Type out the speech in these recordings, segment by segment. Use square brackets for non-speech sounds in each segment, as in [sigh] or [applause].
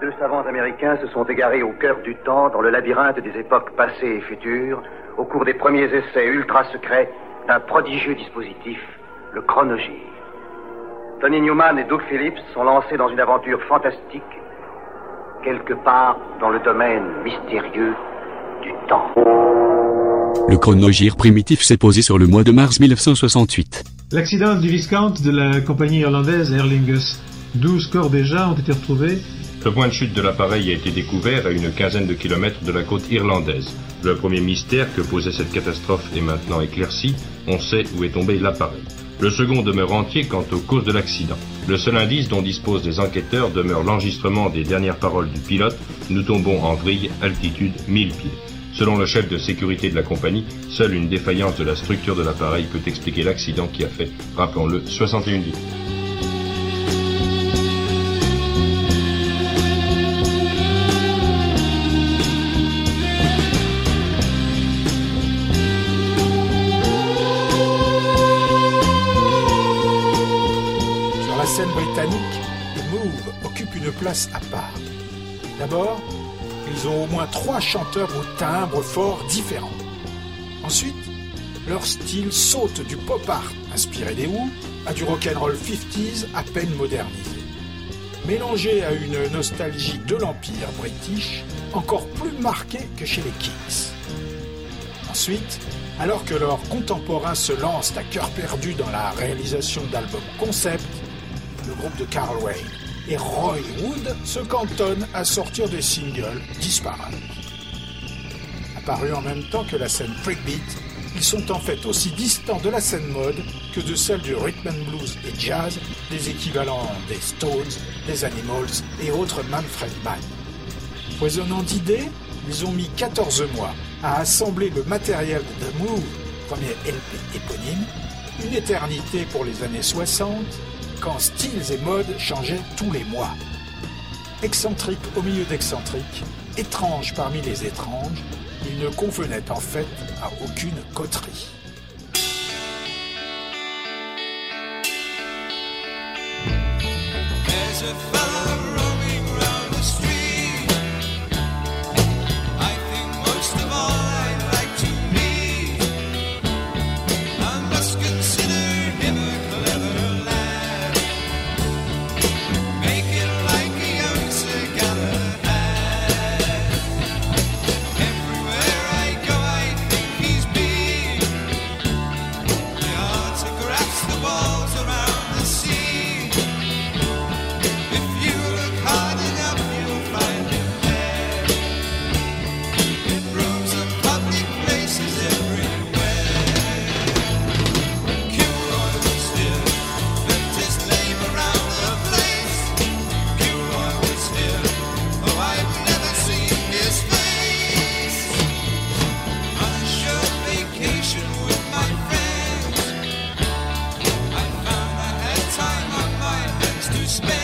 Deux savants américains se sont égarés au cœur du temps, dans le labyrinthe des époques passées et futures, au cours des premiers essais ultra secrets d'un prodigieux dispositif, le chronogire. Tony Newman et Doug Phillips sont lancés dans une aventure fantastique, quelque part dans le domaine mystérieux du temps. Le chronogire primitif s'est posé sur le mois de mars 1968. L'accident du Viscount de la compagnie irlandaise Aer Lingus. 12 corps déjà ont été retrouvés. Le point de chute de l'appareil a été découvert à une quinzaine de kilomètres de la côte irlandaise. Le premier mystère que posait cette catastrophe est maintenant éclairci. On sait où est tombé l'appareil. Le second demeure entier quant aux causes de l'accident. Le seul indice dont disposent les enquêteurs demeure l'enregistrement des dernières paroles du pilote. Nous tombons en vrille, altitude 1000 pieds. Selon le chef de sécurité de la compagnie, seule une défaillance de la structure de l'appareil peut expliquer l'accident qui a fait, rappelons-le, 61 vies. À part. D'abord, ils ont au moins trois chanteurs au timbre fort différents. Ensuite, leur style saute du pop art inspiré des Who à du rock'n'roll 50s à peine modernisé. Mélangé à une nostalgie de l'empire british encore plus marquée que chez les Kings. Ensuite, alors que leurs contemporains se lancent à cœur perdu dans la réalisation d'albums concept, le groupe de Carl Wayne et Roy Wood se cantonnent à sortir des singles disparates. Apparus en même temps que la scène breakbeat, ils sont en fait aussi distants de la scène mode que de celle du rhythm and blues et jazz, des équivalents des Stones, des Animals et autres Manfred Mann. Foisonnant d'idées, ils ont mis 14 mois à assembler le matériel de The Move, premier LP éponyme, une éternité pour les années 60, quand styles et modes changeaient tous les mois. Excentrique au milieu d'excentrique, étrange parmi les étranges, ils ne convenaient en fait à aucune coterie. spend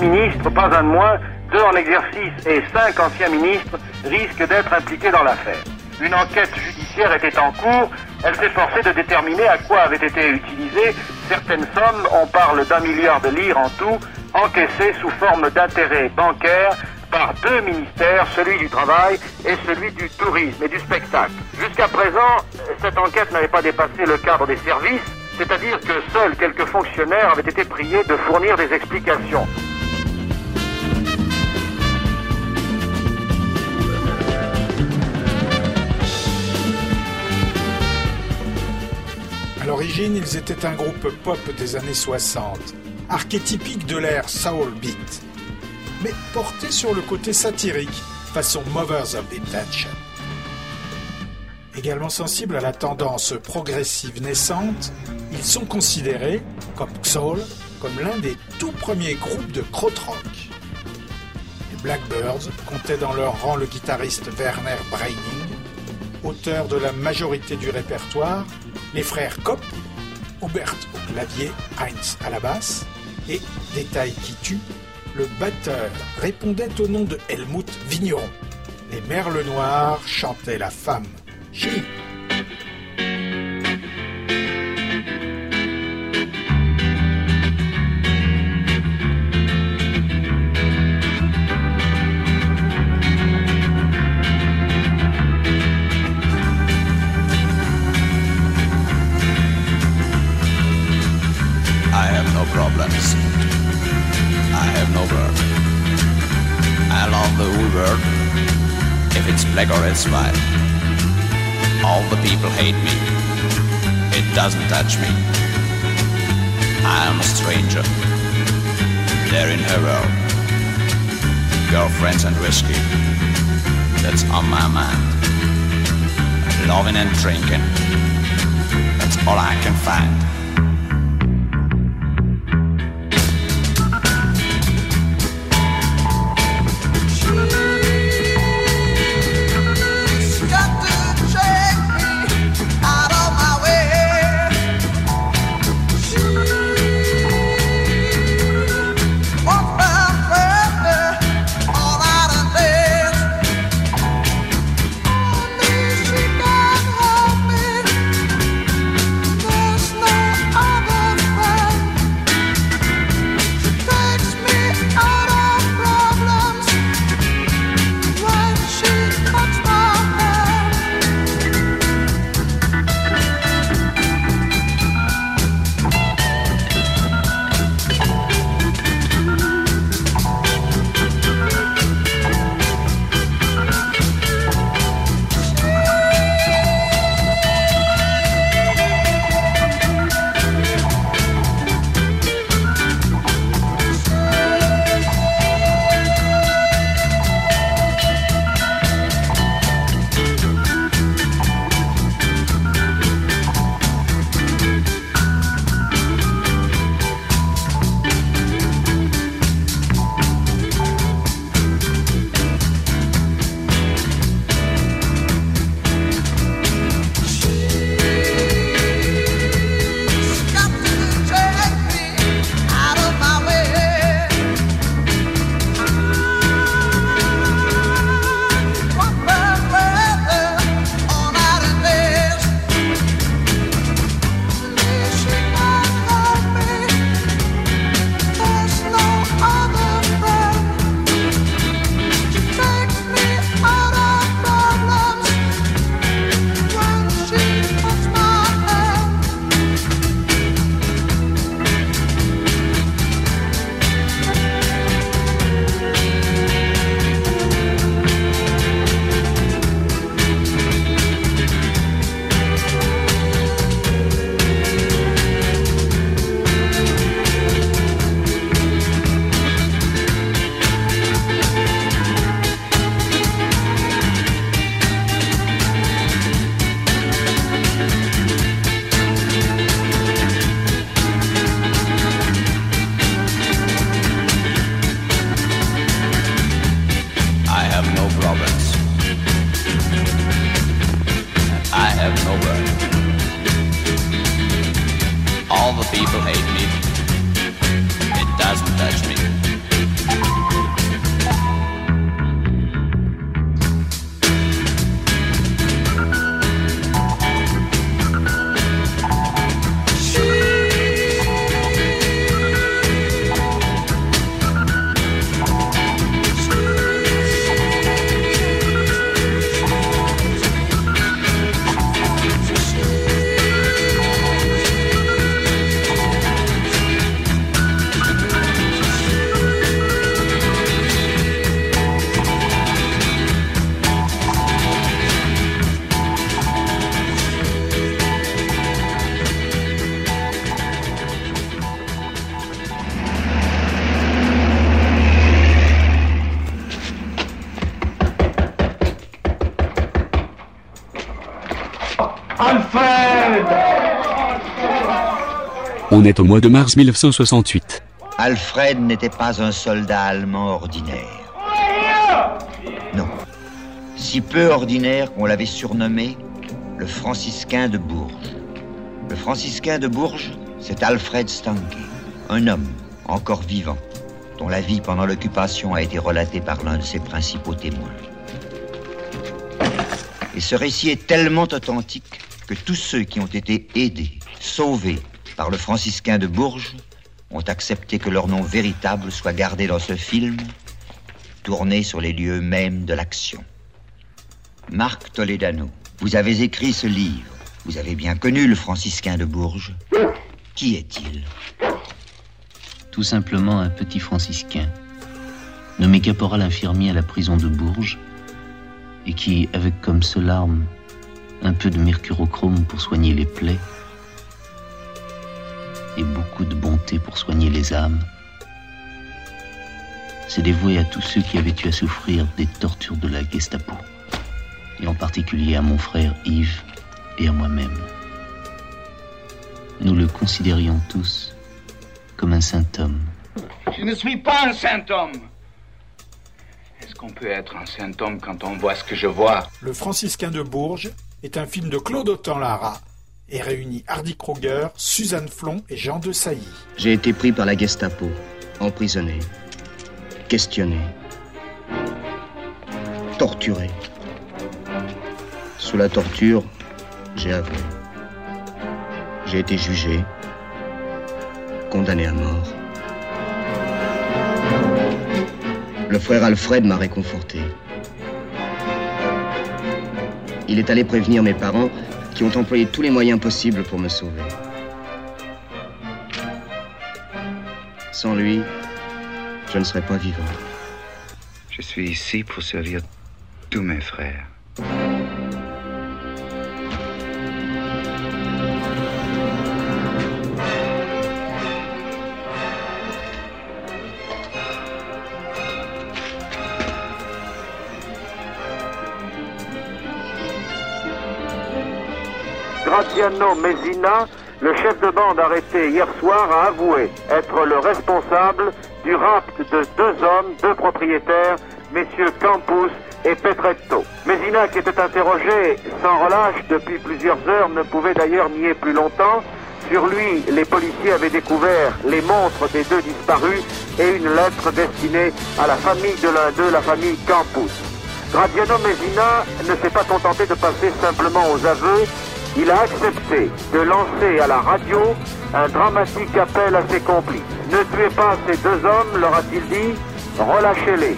ministres, pas un de moins, deux en exercice et cinq anciens ministres risquent d'être impliqués dans l'affaire. Une enquête judiciaire était en cours. Elle s'efforçait de déterminer à quoi avaient été utilisées certaines sommes, on parle d'un milliard de lire en tout, encaissées sous forme d'intérêts bancaires par deux ministères, celui du travail et celui du tourisme et du spectacle. Jusqu'à présent, cette enquête n'avait pas dépassé le cadre des services, c'est-à-dire que seuls quelques fonctionnaires avaient été priés de fournir des explications. Ils étaient un groupe pop des années 60, archétypique de l'ère soul beat, mais porté sur le côté satirique, façon Movers of Invention. Également sensibles à la tendance progressive naissante, ils sont considérés, comme Soul, comme l'un des tout premiers groupes de krautrock. Les Blackbirds comptaient dans leur rang le guitariste Werner Breining, auteur de la majorité du répertoire, les frères Kopp, Hubert au clavier, Heinz à la basse, et, détail qui tue, le batteur répondait au nom de Helmut Vigneron. Les merles noirs chantaient la femme. I have no word. I love the world, if it's black or it's white. All the people hate me. It doesn't touch me. I am a stranger. They're in her world. Girlfriends and whiskey. That's on my mind. Loving and drinking. That's all I can find. Au mois de mars 1968. Alfred n'était pas un soldat allemand ordinaire. Non. Si peu ordinaire qu'on l'avait surnommé le franciscain de Bourges. Le franciscain de Bourges, c'est Alfred Stanke, un homme encore vivant, dont la vie pendant l'occupation a été relatée par l'un de ses principaux témoins. Et ce récit est tellement authentique que tous ceux qui ont été aidés, sauvés par le franciscain de Bourges ont accepté que leur nom véritable soit gardé dans ce film, tourné sur les lieux mêmes de l'action. Marc Toledano, vous avez écrit ce livre. Vous avez bien connu le franciscain de Bourges. Qui est-il? Tout simplement un petit franciscain, nommé caporal infirmier à la prison de Bourges, et qui, avec comme seule arme un peu de mercurochrome pour soigner les plaies, et beaucoup de bonté pour soigner les âmes, s'est dévoué à tous ceux qui avaient eu à souffrir des tortures de la Gestapo, et en particulier à mon frère Yves et à moi-même. Nous le considérions tous comme un saint homme. Je ne suis pas un saint homme. Est-ce qu'on peut être un saint homme quand on voit ce que je vois? Le franciscain de Bourges est un film de Claude Autant-Lara et réunit Hardy Kruger, Suzanne Flon et Jean de Sailly. J'ai été pris par la Gestapo, emprisonné, questionné, torturé. Sous la torture, j'ai avoué. J'ai été jugé, condamné à mort. Le frère Alfred m'a réconforté. Il est allé prévenir mes parents qui ont employé tous les moyens possibles pour me sauver. Sans lui, je ne serais pas vivant. Je suis ici pour servir tous mes frères. Graziano Messina, le chef de bande arrêté hier soir, a avoué être le responsable du rapt de deux hommes, deux propriétaires, messieurs Campus et Petretto. Messina, qui était interrogé sans relâche depuis plusieurs heures, ne pouvait d'ailleurs nier plus longtemps. Sur lui, les policiers avaient découvert les montres des deux disparus et une lettre destinée à la famille de l'un d'eux, la famille Campus. Graziano Messina ne s'est pas contenté de passer simplement aux aveux, il a accepté de lancer à la radio un dramatique appel à ses complices. Ne tuez pas ces deux hommes, leur a-t-il dit, relâchez-les.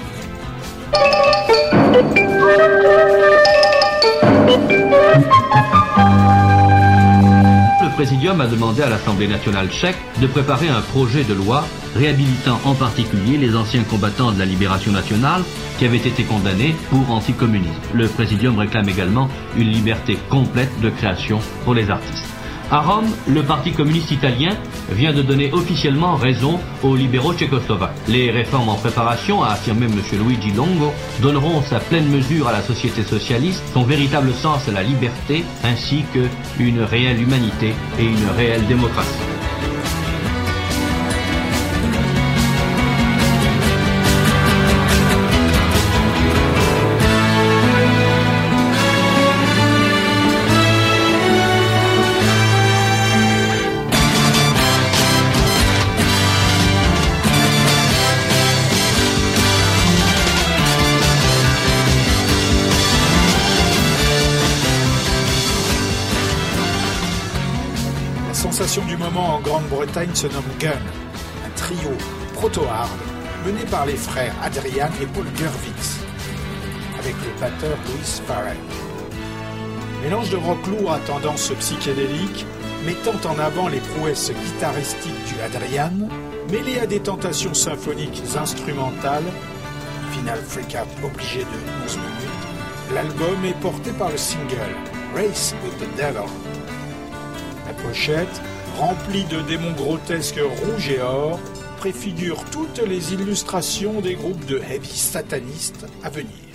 Le Présidium a demandé à l'Assemblée nationale tchèque de préparer un projet de loi réhabilitant en particulier les anciens combattants de la libération nationale qui avaient été condamnés pour anticommunisme. Le Présidium réclame également une liberté complète de création pour les artistes. À Rome, le Parti communiste italien vient de donner officiellement raison aux libéraux tchécoslovaques. Les réformes en préparation, a affirmé M. Luigi Longo, donneront sa pleine mesure à la société socialiste, son véritable sens à la liberté, ainsi qu'une réelle humanité et une réelle démocratie. Sensation du moment en Grande-Bretagne se nomme Gun, un trio proto-hard mené par les frères Adrian et Paul Gervitz, avec le batteur Louis Farrell. Mélange de rock lourd à tendance psychédélique, mettant en avant les prouesses guitaristiques du Adrian, mêlé à des tentations symphoniques instrumentales, final freak-out obligé de 11 minutes, l'album est porté par le single Race with the Devil. La pochette, remplie de démons grotesques rouges et or, préfigure toutes les illustrations des groupes de heavy satanistes à venir.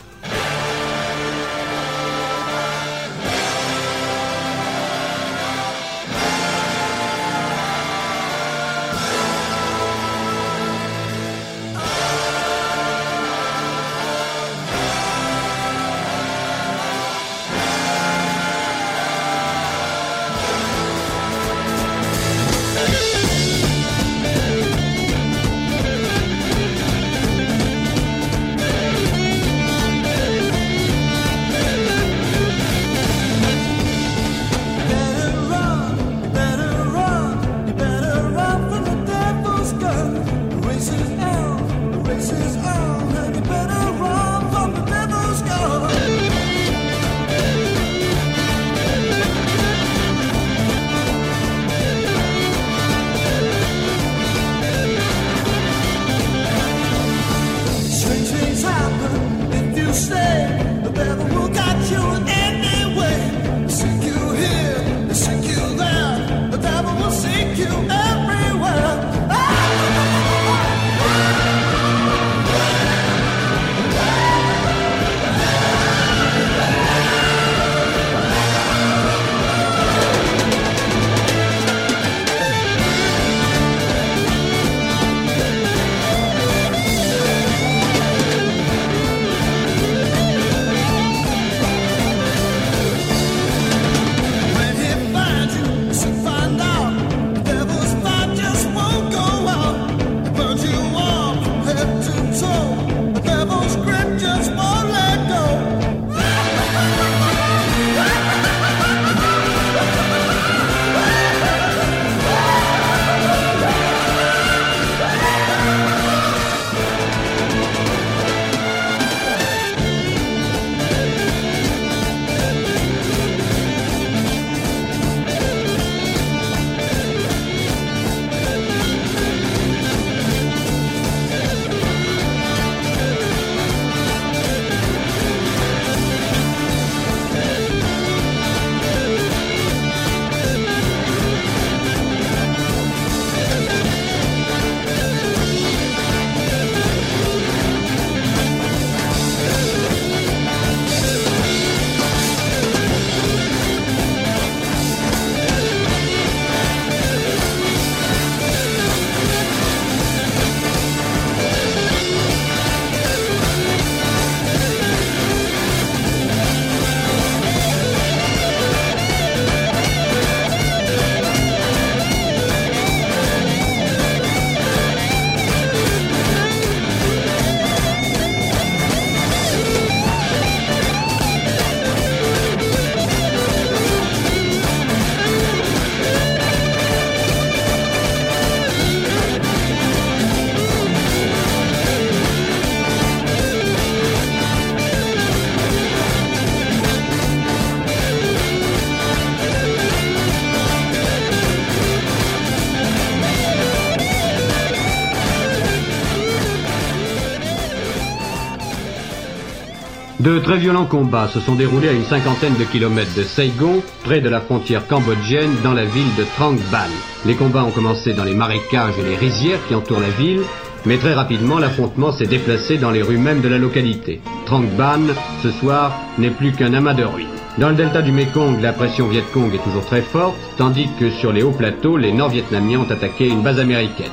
De très violents combats se sont déroulés à une cinquantaine de kilomètres de Saigon, près de la frontière cambodgienne, dans la ville de Trang Ban. Les combats ont commencé dans les marécages et les rizières qui entourent la ville, mais très rapidement l'affrontement s'est déplacé dans les rues mêmes de la localité. Trang Ban, ce soir, n'est plus qu'un amas de ruines. Dans le delta du Mekong, la pression Viet Cong est toujours très forte, tandis que sur les hauts plateaux, les Nord-Vietnamiens ont attaqué une base américaine.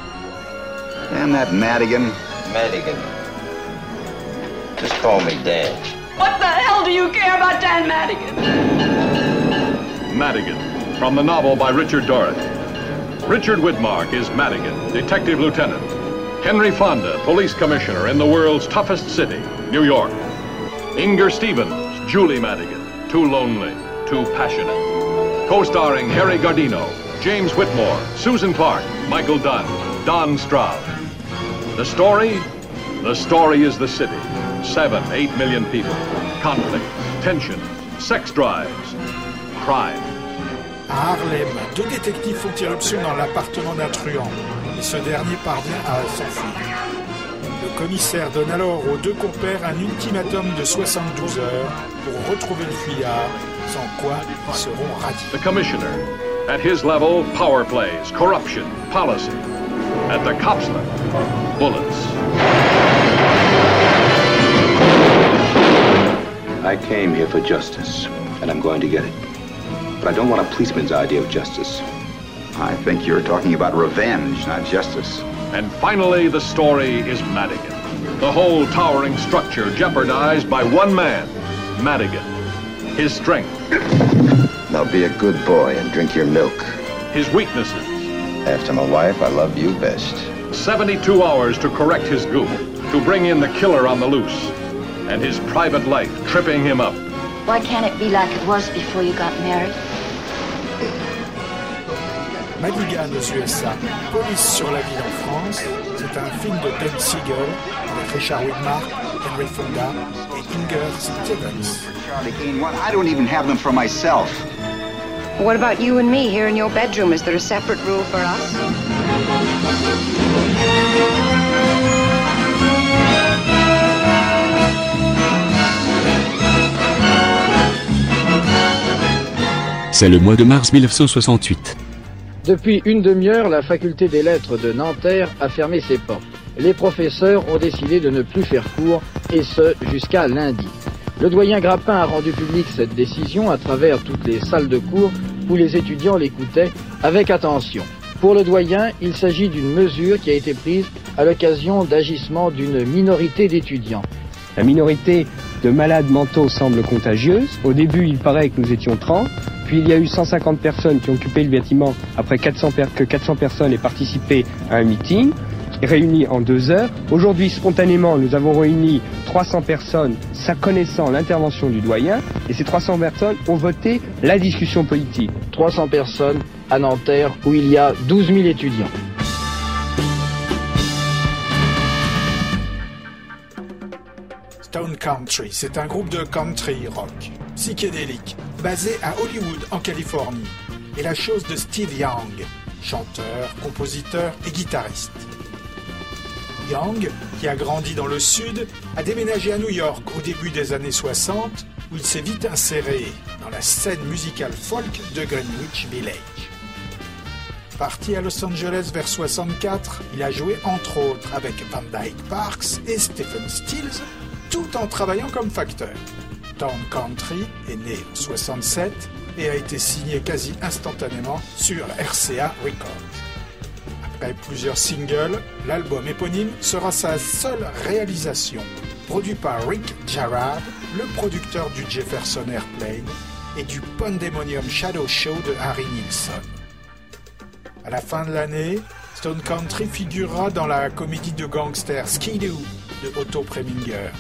Damn that Madigan. Madigan. Just call me Dan. What the hell do you care about Dan Madigan? Madigan, from the novel by Richard Dorrit. Richard Widmark is Madigan, detective lieutenant. Henry Fonda, police commissioner in the world's toughest city, New York. Inger Stevens, Julie Madigan, too lonely, too passionate. Co-starring Harry Gardino, James Whitmore, Susan Clark, Michael Dunn, Don Stroud. The story? The story is the city. Seven, eight million people. Conflict, tension, sex drives, crime. À Harlem, deux détectives font irruption dans l'appartement d'un truand, et ce dernier parvient à s'enfuir. Le commissaire donne alors aux deux compères un ultimatum de 72 heures pour retrouver le fuyard, sans quoi ils seront radis. The commissioner. At his level, power plays, corruption, policy. At the cops level, bullets. I came here for justice, and I'm going to get it. But I don't want a policeman's idea of justice. I think you're talking about revenge, not justice. And finally, the story is Madigan. The whole towering structure jeopardized by one man, Madigan. His strength, Now be a good boy and drink your milk. his weaknesses, After my wife, I love you best. 72 hours to correct his goof, to bring in the killer on the loose, and his private life tripping him up. Why can't it be like it was before you got married? Madigan aux USA, Police sur la ville en France, c'est un film de Ben Siegel avec Richard Widmark, Henry Fonda et Inger Stevens. Charlie I don't even have them for myself. What about you and me here in your bedroom? Is there a separate rule for us? C'est le mois de mars 1968. Depuis une demi-heure, la faculté des lettres de Nanterre a fermé ses portes. Les professeurs ont décidé de ne plus faire cours, et ce jusqu'à lundi. Le doyen Grappin a rendu public cette décision à travers toutes les salles de cours où les étudiants l'écoutaient avec attention. Pour le doyen, il s'agit d'une mesure qui a été prise à l'occasion d'agissements d'une minorité d'étudiants. La minorité de malades mentaux semble contagieuse. Au début, il paraît que nous étions 30, puis il y a eu 150 personnes qui ont occupé le bâtiment après 400 per- que 400 personnes aient participé à un meeting, réuni en deux heures. Aujourd'hui, spontanément, nous avons réuni 300 personnes, ça connaissant l'intervention du doyen, et ces 300 personnes ont voté la discussion politique. 300 personnes à Nanterre où il y a 12 000 étudiants. Stone Country, c'est un groupe de country rock psychédélique basé à Hollywood en Californie et la chose de Steve Young, chanteur, compositeur et guitariste. Young, qui a grandi dans le sud, a déménagé à New York au début des années 60 où il s'est vite inséré dans la scène musicale folk de Greenwich Village. Parti à Los Angeles vers 64, il a joué entre autres avec Van Dyke Parks et Stephen Stills, tout en travaillant comme facteur. Town Country est né en 67 et a été signé quasi instantanément sur RCA Records. Après plusieurs singles, l'album éponyme sera sa seule réalisation, produit par Rick Jarrard, le producteur du Jefferson Airplane et du Pandemonium Shadow Show de Harry Nilsson. À la fin de l'année, Stone Country figurera dans la comédie de gangsters Skidoo de Otto Preminger,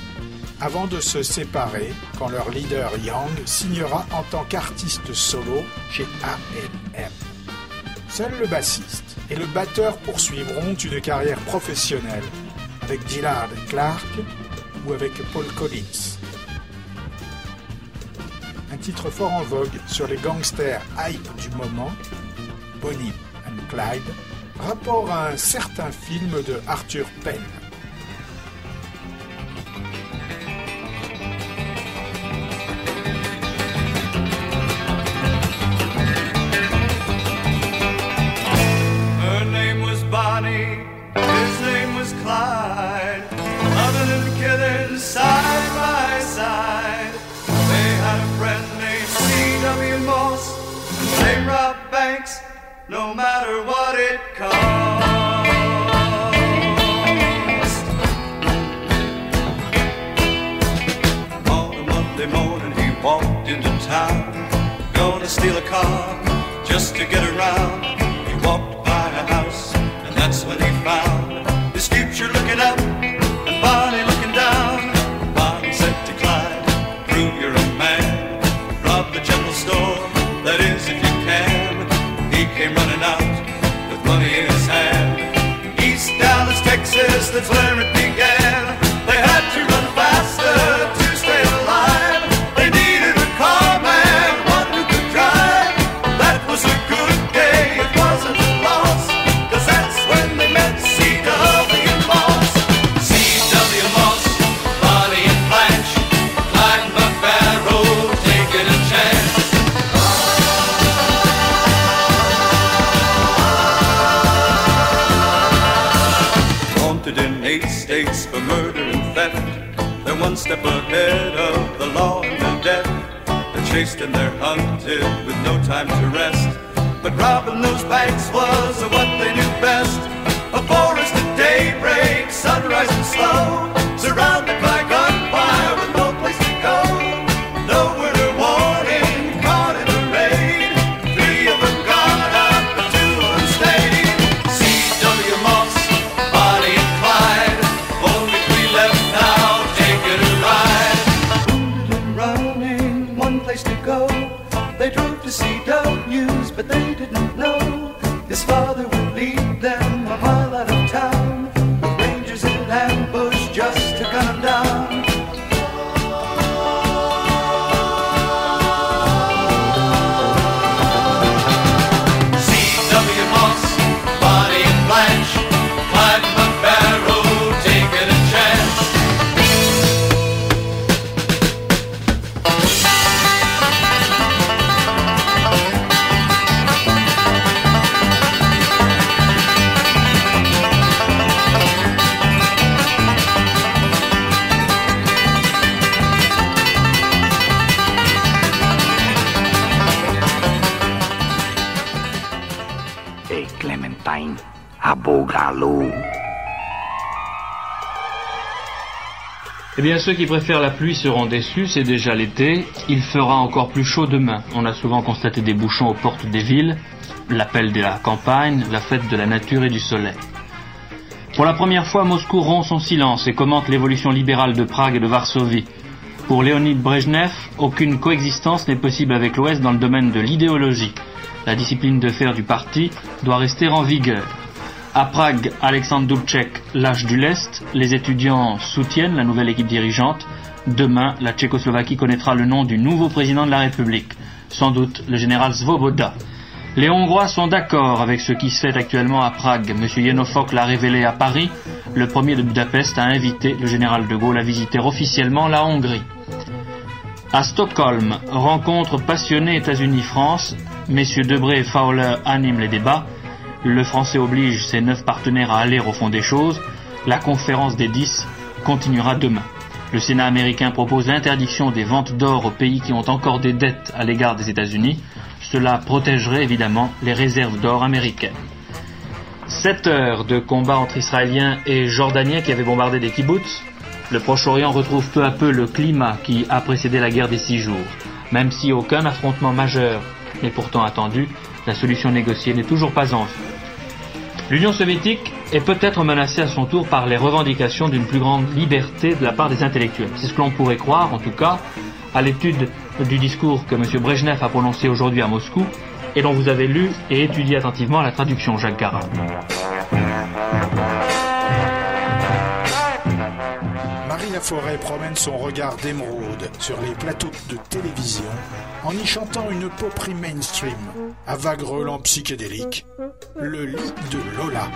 avant de se séparer quand leur leader Young signera en tant qu'artiste solo chez A&M. Seul le bassiste et le batteur poursuivront une carrière professionnelle avec Dillard Clark ou avec Paul Collins. Un titre fort en vogue sur les gangsters hype du moment, Bonnie and Clyde, rapport à un certain film de Arthur Penn. States for murder and theft. They're one step ahead of the law and the death. They're chased and they're hunted with no time to rest. But robbing those banks was what ceux qui préfèrent la pluie seront déçus, c'est déjà l'été. Il fera encore plus chaud demain. On a souvent constaté des bouchons aux portes des villes, l'appel de la campagne, la fête de la nature et du soleil. Pour la première fois, Moscou rompt son silence et commente l'évolution libérale de Prague et de Varsovie. Pour Léonid Brejnev, aucune coexistence n'est possible avec l'Ouest dans le domaine de l'idéologie. La discipline de fer du parti doit rester en vigueur. À Prague, Alexandre Dubček lâche du lest, les étudiants soutiennent la nouvelle équipe dirigeante. Demain, la Tchécoslovaquie connaîtra le nom du nouveau président de la République, sans doute le général Svoboda. Les Hongrois sont d'accord avec ce qui se fait actuellement à Prague. M. Yenofok l'a révélé à Paris. Le premier de Budapest a invité le général de Gaulle à visiter officiellement la Hongrie. À Stockholm, rencontre passionnée États-Unis-France. Messieurs Debré et Fowler animent les débats. Le français oblige ses neuf partenaires à aller au fond des choses. La conférence des dix continuera demain. Le Sénat américain propose l'interdiction des ventes d'or aux pays qui ont encore des dettes à l'égard des États-Unis. Cela protégerait évidemment les réserves d'or américaines. Sept heures de combat entre Israéliens et Jordaniens qui avaient bombardé des kibbutz. Le Proche-Orient retrouve peu à peu le climat qui a précédé la guerre des six jours. Même si aucun affrontement majeur n'est pourtant attendu, la solution négociée n'est toujours pas en vue. L'Union soviétique est peut-être menacée à son tour par les revendications d'une plus grande liberté de la part des intellectuels. C'est ce que l'on pourrait croire, en tout cas, à l'étude du discours que M. Brejnev a prononcé aujourd'hui à Moscou et dont vous avez lu et étudié attentivement la traduction, Jacques Garin. Marie Laforêt promène son regard d'émeraude sur les plateaux de télévision en y chantant une poperie mainstream à vague relents psychédéliques, le lit de Lola,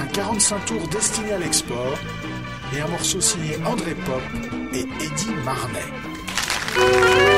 un 45 tours destiné à l'export et un morceau signé André Pop et Eddie Marnet.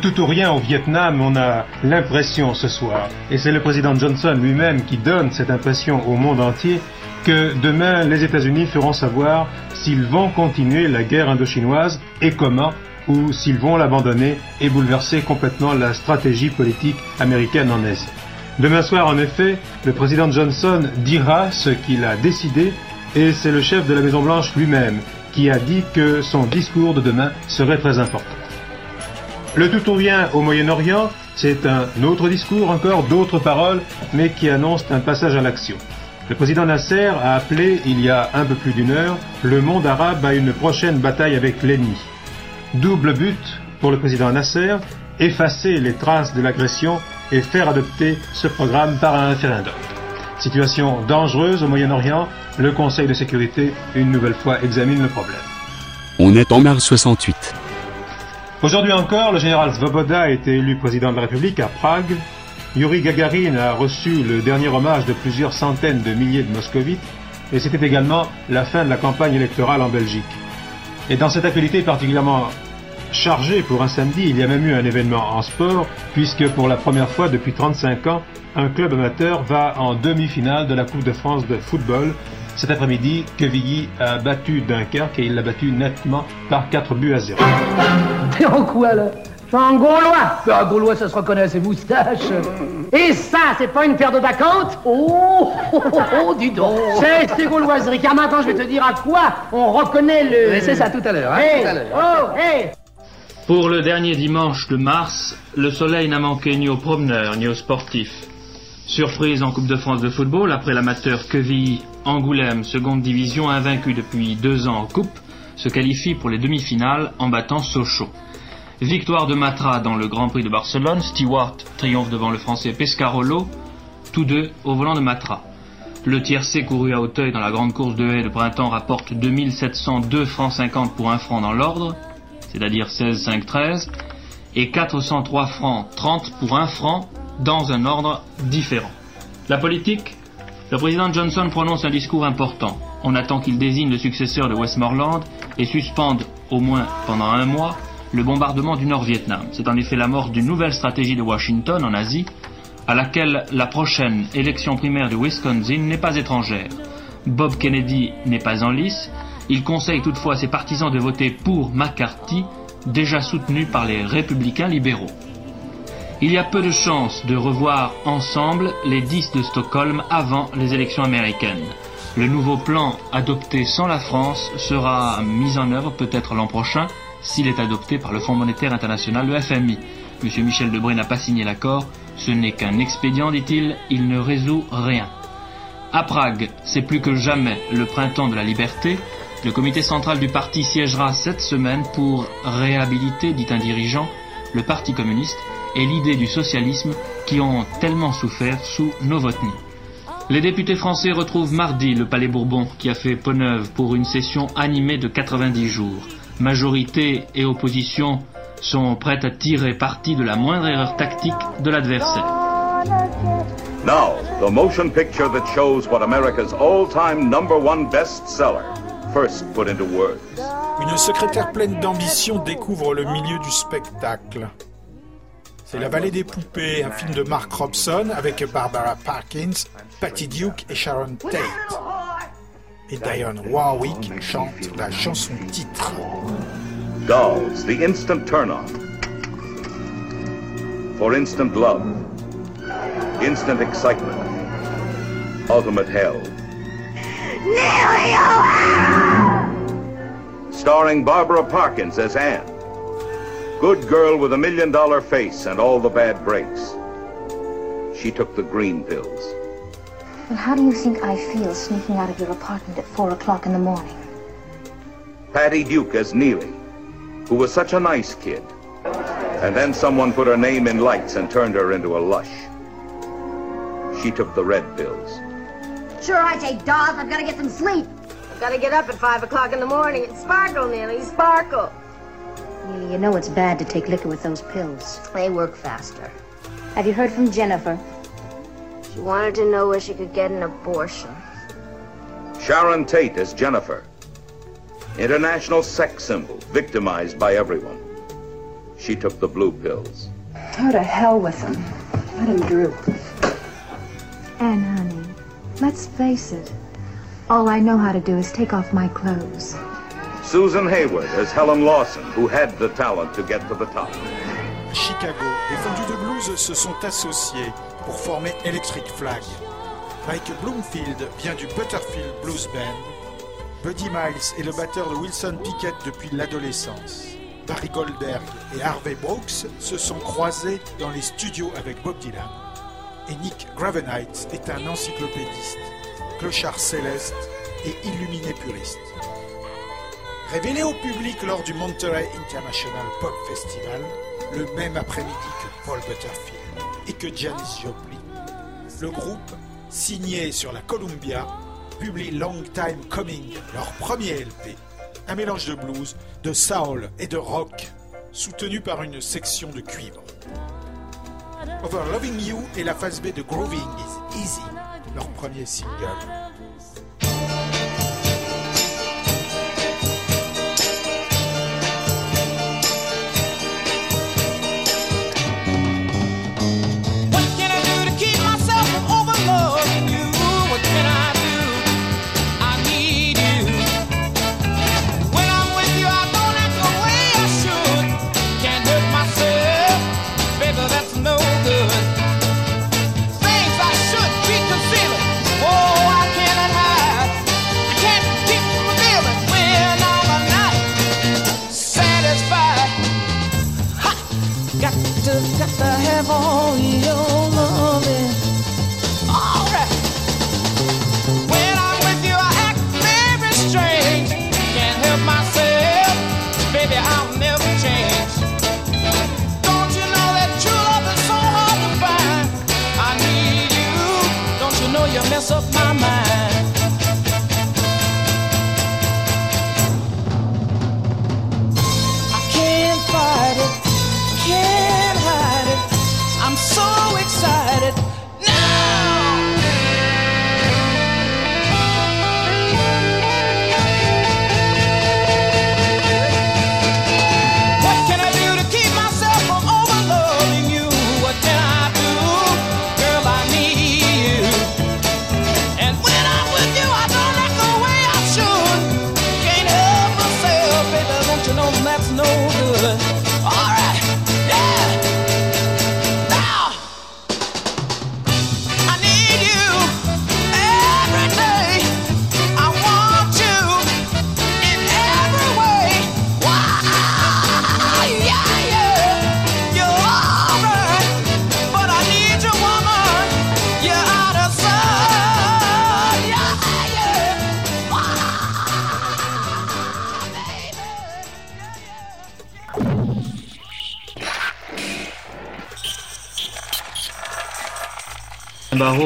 Tout ou rien au Vietnam, on a l'impression ce soir, et c'est le président Johnson lui-même qui donne cette impression au monde entier, que demain les États-Unis feront savoir s'ils vont continuer la guerre indochinoise et comment, ou s'ils vont l'abandonner et bouleverser complètement la stratégie politique américaine en Asie. Demain soir, en effet, le président Johnson dira ce qu'il a décidé, et c'est le chef de la Maison-Blanche lui-même qui a dit que son discours de demain serait très important. Le tout ou rien au Moyen-Orient, c'est un autre discours, encore d'autres paroles, mais qui annoncent un passage à l'action. Le président Nasser a appelé, il y a un peu plus d'une heure, le monde arabe à une prochaine bataille avec l'ennemi. Double but pour le président Nasser, effacer les traces de l'agression et faire adopter ce programme par un référendum. Situation dangereuse au Moyen-Orient, le Conseil de sécurité une nouvelle fois examine le problème. On est en mars 68. Aujourd'hui encore, le général Svoboda a été élu président de la République à Prague. Yuri Gagarin a reçu le dernier hommage de plusieurs centaines de milliers de moscovites. Et c'était également la fin de la campagne électorale en Belgique. Et dans cette actualité particulièrement chargée pour un samedi, il y a même eu un événement en sport, puisque pour la première fois depuis 35 ans, un club amateur va en demi-finale de la Coupe de France de football. Cet après-midi, Quevilly a battu Dunkerque et il l'a battu nettement par 4 buts à 0. T'es en quoi là? Je suis un Gaulois Un Gaulois, ça se reconnaît à ses moustaches. Et ça, c'est pas une paire de bacchantes oh, oh, oh, oh, dis donc C'est ces gauloiseries, car maintenant je vais te dire à quoi on reconnaît le... Mais c'est ça, tout à l'heure, hein, Hey, tout à l'heure. Oh, hey Pour le dernier dimanche de mars, le soleil n'a manqué ni aux promeneurs ni aux sportifs. Surprise en Coupe de France de football, après l'amateur Quevilly, Angoulême, seconde division, invaincu depuis deux ans en Coupe, se qualifie pour les demi-finales en battant Sochaux. Victoire de Matra dans le Grand Prix de Barcelone, Stewart triomphe devant le Français Pescarolo, tous deux au volant de Matra. Le tiercé couru à Hauteuil dans la grande course de haie de printemps rapporte 2702 francs 50 pour un franc dans l'ordre, c'est-à-dire 16, 5, 13, et 403 francs 30 pour un franc dans un ordre différent. La politique Le président Johnson prononce un discours important. On attend qu'il désigne le successeur de Westmoreland et suspende, au moins pendant un mois, le bombardement du Nord-Vietnam. C'est en effet la mort d'une nouvelle stratégie de Washington en Asie, à laquelle la prochaine élection primaire de Wisconsin n'est pas étrangère. Bob Kennedy n'est pas en lice, il conseille toutefois ses partisans de voter pour McCarthy, déjà soutenu par les républicains libéraux. Il y a peu de chances de revoir ensemble les 10 de Stockholm avant les élections américaines. Le nouveau plan adopté sans la France sera mis en œuvre peut-être l'an prochain s'il est adopté par le Fonds monétaire international, le FMI. Monsieur Michel Debré n'a pas signé l'accord, ce n'est qu'un expédient, dit-il, il ne résout rien. À Prague, c'est plus que jamais le printemps de la liberté. Le comité central du parti siégera cette semaine pour réhabiliter, dit un dirigeant, le Parti communiste et l'idée du socialisme qui ont tellement souffert sous Novotny. Les députés français retrouvent mardi le Palais Bourbon qui a fait peau neuve pour une session animée de 90 jours. Majorité et opposition sont prêtes à tirer parti de la moindre erreur tactique de l'adversaire. Now, the motion picture that shows what America's all-time number one bestseller first put into words. Une secrétaire pleine d'ambition découvre le milieu du spectacle. C'est La Vallée des Poupées, un film de Mark Robson avec Barbara Parkins, Patty Duke et Sharon Tate. Et Dionne Warwick chante la chanson titre. Dolls, the instant turn-on. For instant love. Instant excitement. Ultimate hell. Starring Barbara Parkins as Anne. Good girl with a million dollar face and all the bad breaks. She took the green pills. Well, how do you think I feel sneaking out of your apartment at four o'clock in the morning? Patty Duke as Neely, who was such a nice kid. And then someone put her name in lights and turned her into a lush. She took the red pills. Sure, I take dolls. I've got to get some sleep. I've got to get up at 5 o'clock in the morning and sparkle, Neely, sparkle. Neely, you know it's bad to take liquor with those pills. They work faster. Have you heard from Jennifer? She wanted to know where she could get an abortion. Sharon Tate is Jennifer. International sex symbol, victimized by everyone. She took the blue pills. Go to hell with them. Let him droop. Anne, honey, let's face it. All I know how to do is take off my clothes. Susan Hayward as Helen Lawson, who had the talent to get to the top. Chicago, les fondus de blues se sont associés pour former Electric Flag. Mike Bloomfield vient du Butterfield Blues Band. Buddy Miles est le batteur de Wilson Pickett depuis l'adolescence. Barry Goldberg et Harvey Brooks se sont croisés dans les studios avec Bob Dylan. Et Nick Gravenite est un encyclopédiste, clochard céleste et illuminé puriste. Révélé au public lors du Monterey International Pop Festival, le même après-midi que Paul Butterfield et que Janis Joplin, le groupe, signé sur la Columbia, publie Long Time Coming, leur premier LP, un mélange de blues, de soul et de rock, soutenu par une section de cuivre. Over Loving You est la phase B de Grooving is Easy, leur premier single.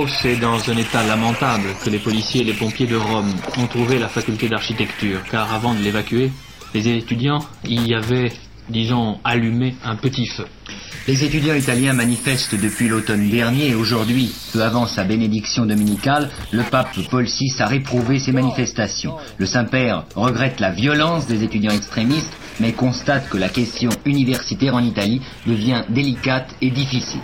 Barros est dans un état lamentable que les policiers et les pompiers de Rome ont trouvé la faculté d'architecture, car avant de l'évacuer, les étudiants y avaient, disons, allumé un petit feu. Les étudiants italiens manifestent depuis l'automne dernier et aujourd'hui, peu avant sa bénédiction dominicale, le pape Paul VI a réprouvé ces manifestations. Le Saint-Père regrette la violence des étudiants extrémistes, mais constate que la question universitaire en Italie devient délicate et difficile.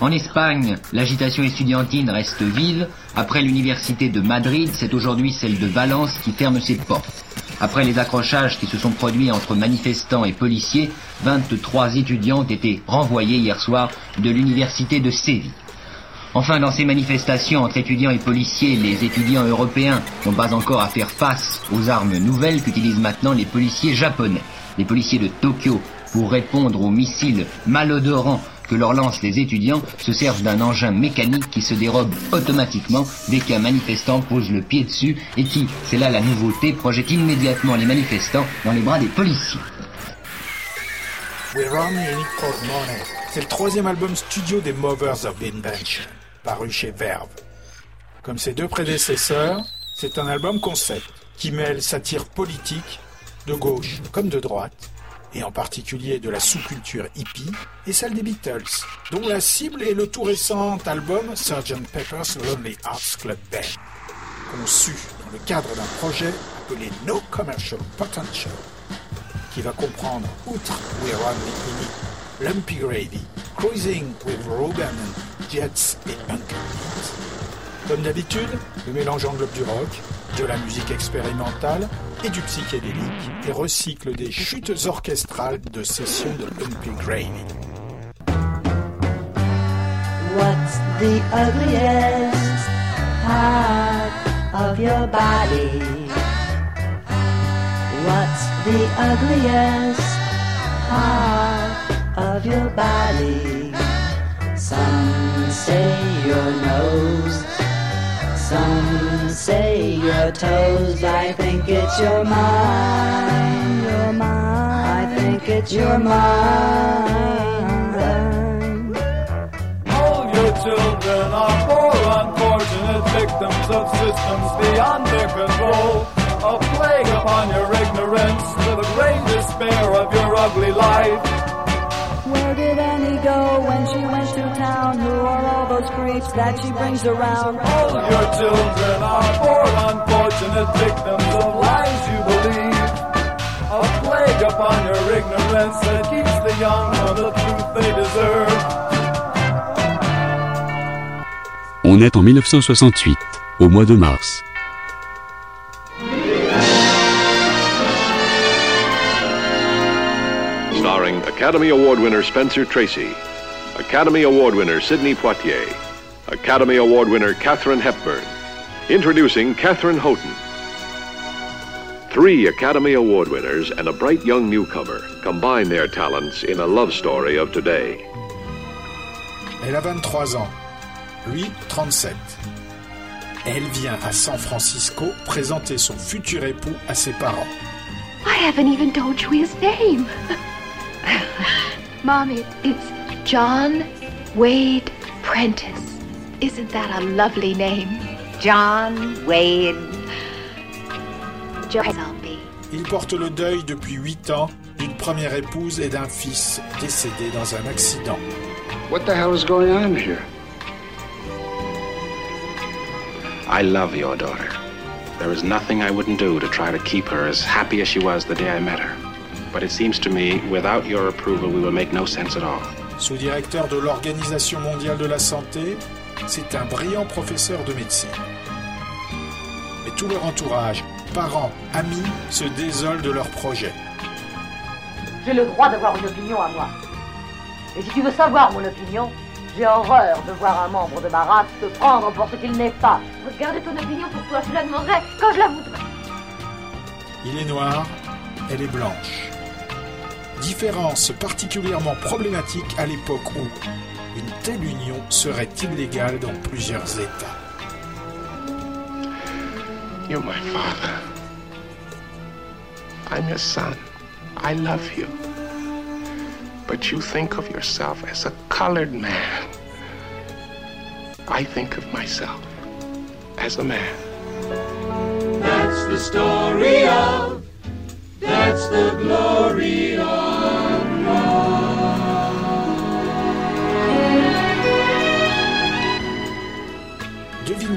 En Espagne, l'agitation estudiantine reste vive. Après l'université de Madrid, c'est aujourd'hui celle de Valence qui ferme ses portes. Après les accrochages qui se sont produits entre manifestants et policiers, 23 étudiants ont été renvoyés hier soir de l'université de Séville. Enfin, dans ces manifestations entre étudiants et policiers, les étudiants européens n'ont pas encore à faire face aux armes nouvelles qu'utilisent maintenant les policiers japonais. Les policiers de Tokyo, pour répondre aux missiles malodorants que leur lancent les étudiants, se servent d'un engin mécanique qui se dérobe automatiquement dès qu'un manifestant pose le pied dessus et qui, c'est là la nouveauté, projette immédiatement les manifestants dans les bras des policiers. We Run Unique Money. C'est le troisième album studio des Movers of Invention, paru chez Verve. Comme ses deux prédécesseurs, c'est un album concept qui mêle satire politique, de gauche comme de droite, et en particulier de la sous-culture hippie, et celle des Beatles, dont la cible est le tout récent album Sgt. Pepper's Lonely Hearts Club Band, conçu dans le cadre d'un projet appelé No Commercial Potential, qui va comprendre, outre We Run the Lumpy Gravy, Cruising with Rogan, Jets et Uncle. Comme d'habitude, le mélange englobe du rock, de la musique expérimentale et du psychédélique et recycle des chutes orchestrales de sessions de Lumpy Gravy. What's the ugliest part of your body? What's the ugliest part of your body? Some say your nose, some say your toes. I think it's your mind, your mind. I think it's your mind. All your children are poor, unfortunate victims of systems beyond their control. A plague upon your ignorance, to the great despair of your ugly life. Where did Annie go when she went to town? Who are all those creeps that she brings around? All your children are poor, unfortunate victims of lies you believe. A plague upon your ignorance that keeps the young from the truth they deserve. On est en 1968, au mois de mars. Starring Academy Award winner Spencer Tracy, Academy Award winner Sidney Poitier, Academy Award winner Katherine Hepburn. Introducing Katherine Houghton. Three Academy Award winners and a bright young newcomer combine their talents in a love story of today. Elle a 23 ans, lui 37. Elle vient à San Francisco présenter son futur époux à ses parents. I haven't even told you his name. [laughs] Mom, it, it's John Wade Prentice. Isn't that a lovely name? John Wade. John Selby. Il porte le deuil depuis 8 ans d'une première épouse et d'un fils décédé dans un accident. What the hell is going on here? I love your daughter. There is nothing I wouldn't do to try to keep her as happy as she was the day I met her. But it seems to me, without your approval, we will make no sense at all. Sous-directeur de l'Organisation mondiale de la santé, c'est un brillant professeur de médecine. Mais tout leur entourage, parents, amis, se désolent de leur projet. J'ai le droit d'avoir une opinion à moi. Et si tu veux savoir mon opinion, j'ai horreur de voir un membre de ma race se prendre pour ce qu'il n'est pas. Regarde ton opinion pour toi, je la demanderai quand je la voudrais. Il est noir, elle est blanche. Différence particulièrement problématique à l'époque où une telle union serait illégale dans plusieurs États. You're my father. I'm your son. I love you. But you think of yourself as a colored man. I think of myself as a man. That's the story of, that's the glory of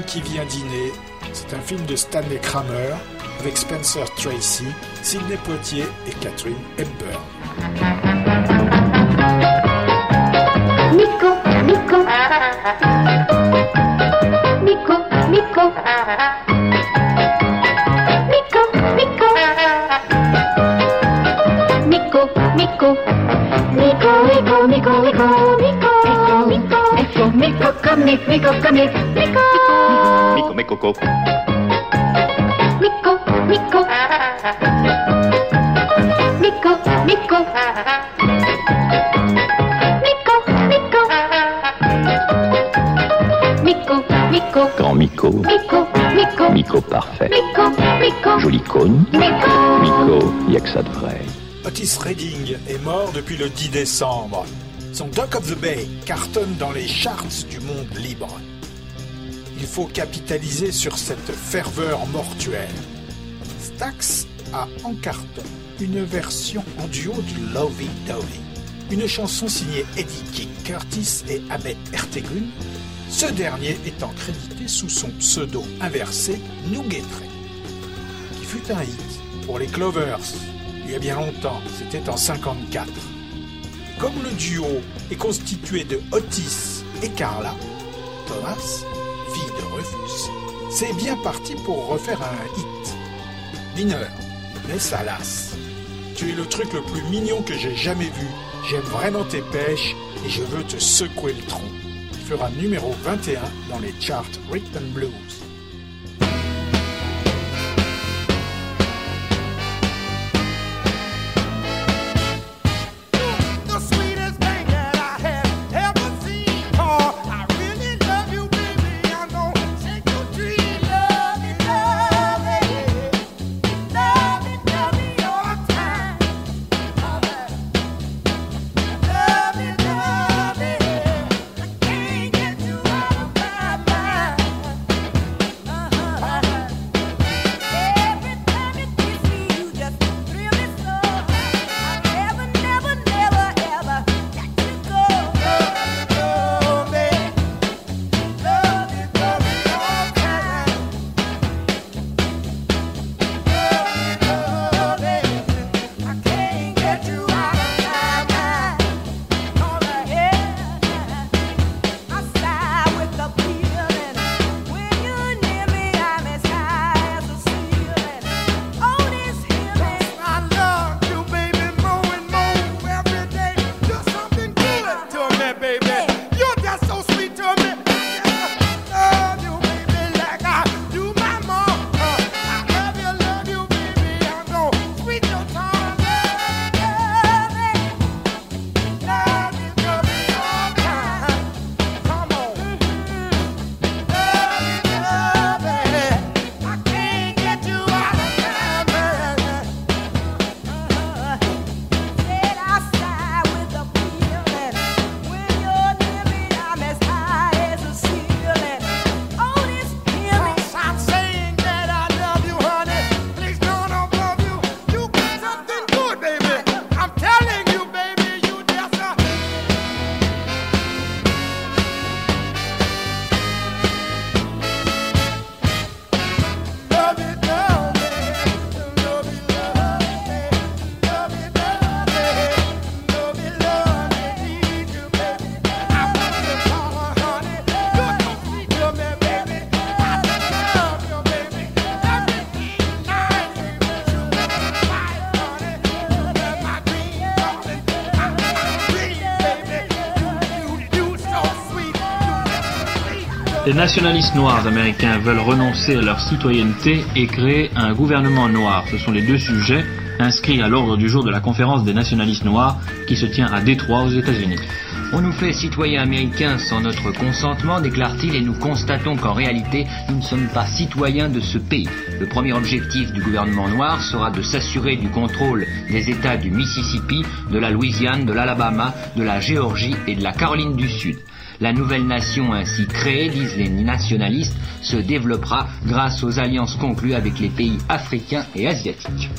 qui vient dîner, c'est un film de Stanley Kramer avec Spencer Tracy, Sidney Poitier et Catherine Hepburn. Nico, Nico. Nico, Nico. Nico, Nico. Nico, Nico. Nico, Nico, Nico, Nico, Nico. Nico, Nico. Nico, comme Nick, Nico, comme Nick. Nico. Mico, mes cocos. Nico, Nico. Nico, Nico. Nico, Nico. Nico, Nico. Grand Mico. Nico, Nico. Mico parfait. Nico, Nico. Joli cône. Nico. Mico, y a que ça de vrai. Otis Redding est mort depuis le 10 décembre. Son Dock of the Bay cartonne dans les charts du monde libre. Il faut capitaliser sur cette ferveur mortuaire. Stax a en carton une version en duo de Lovey Dovey, une chanson signée Eddie King Curtis et Ahmet Ertegun, ce dernier étant crédité sous son pseudo inversé Nougetre, qui fut un hit pour les Clovers il y a bien longtemps, c'était en 54. Comme le duo est constitué de Otis et Carla, Thomas, de c'est bien parti pour refaire un hit. Mineur, mais ça lasse. Tu es le truc le plus mignon que j'ai jamais vu. J'aime vraiment tes pêches et je veux te secouer le tronc. Il fera numéro 21 dans les charts Rhythm Blues. Les nationalistes noirs américains veulent renoncer à leur citoyenneté et créer un gouvernement noir. Ce sont les deux sujets inscrits à l'ordre du jour de la conférence des nationalistes noirs qui se tient à Détroit aux États-Unis. On nous fait citoyens américains sans notre consentement, déclare-t-il, et nous constatons qu'en réalité, nous ne sommes pas citoyens de ce pays. Le premier objectif du gouvernement noir sera de s'assurer du contrôle des États du Mississippi, de la Louisiane, de l'Alabama, de la Géorgie et de la Caroline du Sud. La nouvelle nation ainsi créée, disent les nationalistes, se développera grâce aux alliances conclues avec les pays africains et asiatiques.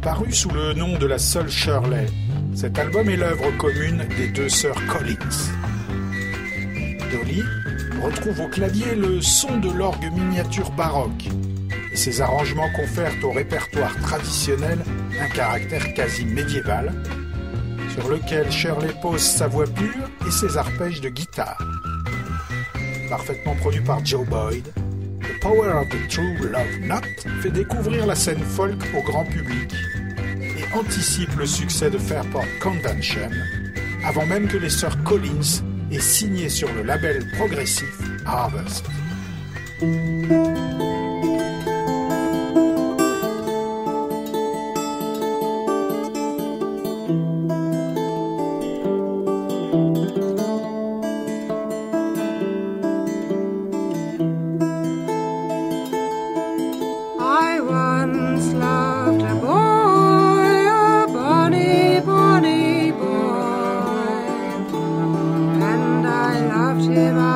Paru sous le nom de la seule Shirley, cet album est l'œuvre commune des deux sœurs Collins. Dolly retrouve au clavier le son de l'orgue miniature baroque et ses arrangements confèrent au répertoire traditionnel un caractère quasi médiéval sur lequel Shirley pose sa voix pure et ses arpèges de guitare. Parfaitement produit par Joe Boyd, The Power of the True Love Knot fait découvrir la scène folk au grand public et anticipe le succès de Fairport Convention avant même que les sœurs Collins aient signé sur le label progressif Harvest. dónde va?